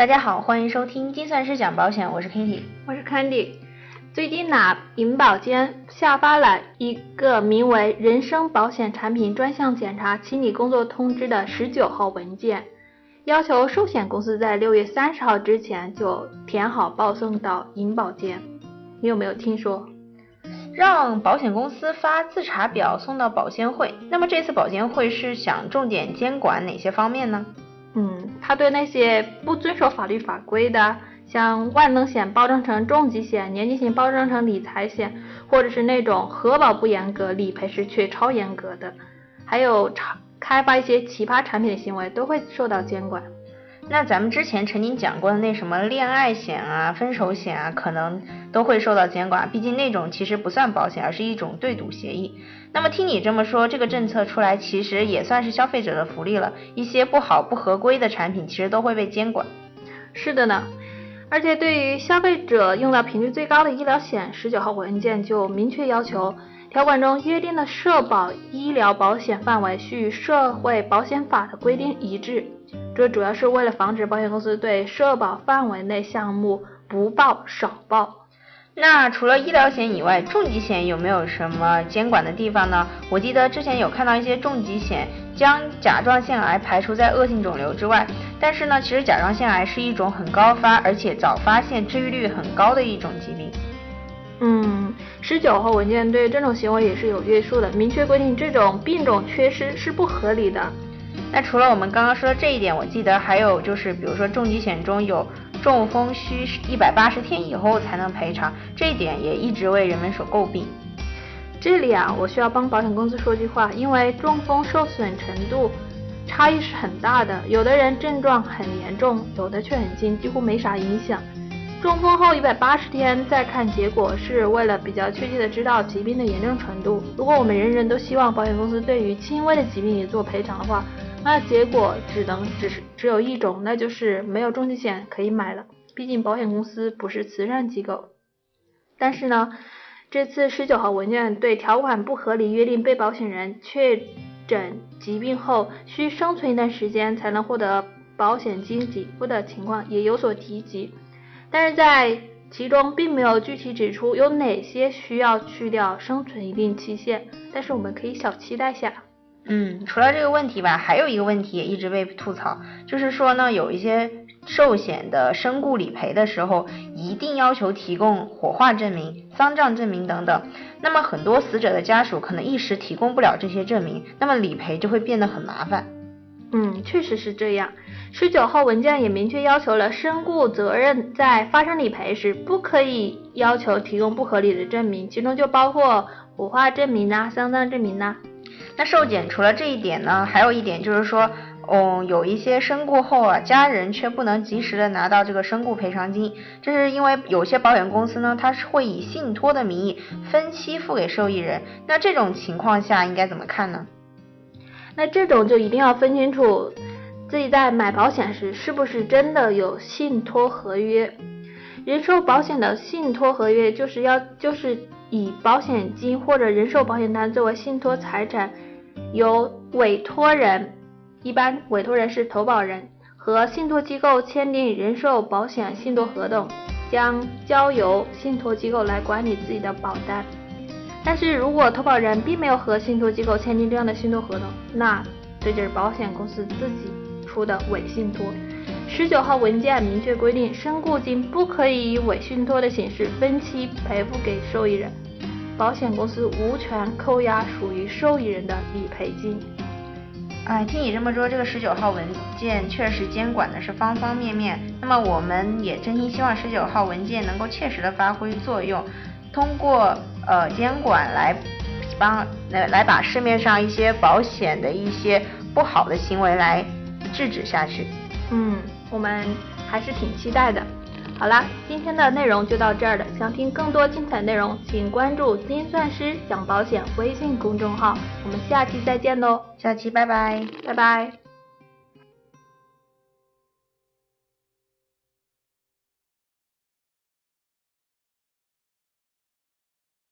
大家好，欢迎收听精算师讲保险，我是 Kitty，我是 Candy。最近呢，银保监下发了一个名为《人身保险产品专项检查清理工作通知》的十九号文件，要求寿险公司在六月三十号之前就填好报送到银保监。你有没有听说？让保险公司发自查表送到保监会，那么这次保监会是想重点监管哪些方面呢？嗯，他对那些不遵守法律法规的，像万能险包装成重疾险，年金险包装成理财险，或者是那种核保不严格，理赔时却超严格的，还有开开发一些奇葩产品的行为，都会受到监管。那咱们之前曾经讲过的那什么恋爱险啊、分手险啊，可能都会受到监管，毕竟那种其实不算保险，而是一种对赌协议。那么听你这么说，这个政策出来其实也算是消费者的福利了，一些不好不合规的产品其实都会被监管。是的呢，而且对于消费者用到频率最高的医疗险，十九号文件就明确要求，条款中约定的社保医疗保险范围需与社会保险法的规定一致。这主要是为了防止保险公司对社保范围内项目不报少报。那除了医疗险以外，重疾险有没有什么监管的地方呢？我记得之前有看到一些重疾险将甲状腺癌排除在恶性肿瘤之外，但是呢，其实甲状腺癌是一种很高发，而且早发现、治愈率很高的一种疾病。嗯，十九号文件对这种行为也是有约束的，明确规定这种病种缺失是不合理的。那除了我们刚刚说的这一点，我记得还有就是，比如说重疾险中有中风需一百八十天以后才能赔偿，这一点也一直为人们所诟病。这里啊，我需要帮保险公司说句话，因为中风受损程度差异是很大的，有的人症状很严重，有的却很轻，几乎没啥影响。中风后一百八十天再看结果，是为了比较确切的知道疾病的严重程度。如果我们人人都希望保险公司对于轻微的疾病也做赔偿的话，那结果只能只是只有一种，那就是没有重疾险可以买了。毕竟保险公司不是慈善机构。但是呢，这次十九号文件对条款不合理约定被保险人确诊疾病后需生存一段时间才能获得保险金给付的情况也有所提及，但是在其中并没有具体指出有哪些需要去掉生存一定期限。但是我们可以小期待下。嗯，除了这个问题吧，还有一个问题也一直被吐槽，就是说呢，有一些寿险的身故理赔的时候，一定要求提供火化证明、丧葬证明等等。那么很多死者的家属可能一时提供不了这些证明，那么理赔就会变得很麻烦。嗯，确实是这样。十九号文件也明确要求了身故责任在发生理赔时，不可以要求提供不合理的证明，其中就包括火化证明呐、丧葬证明呐。那受检除了这一点呢，还有一点就是说，嗯，有一些身故后啊，家人却不能及时的拿到这个身故赔偿金，这是因为有些保险公司呢，它是会以信托的名义分期付给受益人。那这种情况下应该怎么看呢？那这种就一定要分清楚自己在买保险时是不是真的有信托合约。人寿保险的信托合约就是要就是以保险金或者人寿保险单作为信托财产。由委托人，一般委托人是投保人，和信托机构签订人寿保险信托合同，将交由信托机构来管理自己的保单。但是如果投保人并没有和信托机构签订这样的信托合同，那这就是保险公司自己出的伪信托。十九号文件明确规定，身故金不可以以伪信托的形式分期赔付给受益人。保险公司无权扣押属于受益人的理赔金。哎，听你这么说，这个十九号文件确实监管的是方方面面。那么我们也真心希望十九号文件能够切实的发挥作用，通过呃监管来帮来来把市面上一些保险的一些不好的行为来制止下去。嗯，我们还是挺期待的。好啦，今天的内容就到这儿了。想听更多精彩内容，请关注“金算师讲保险”微信公众号。我们下期再见喽，下期拜拜，拜拜。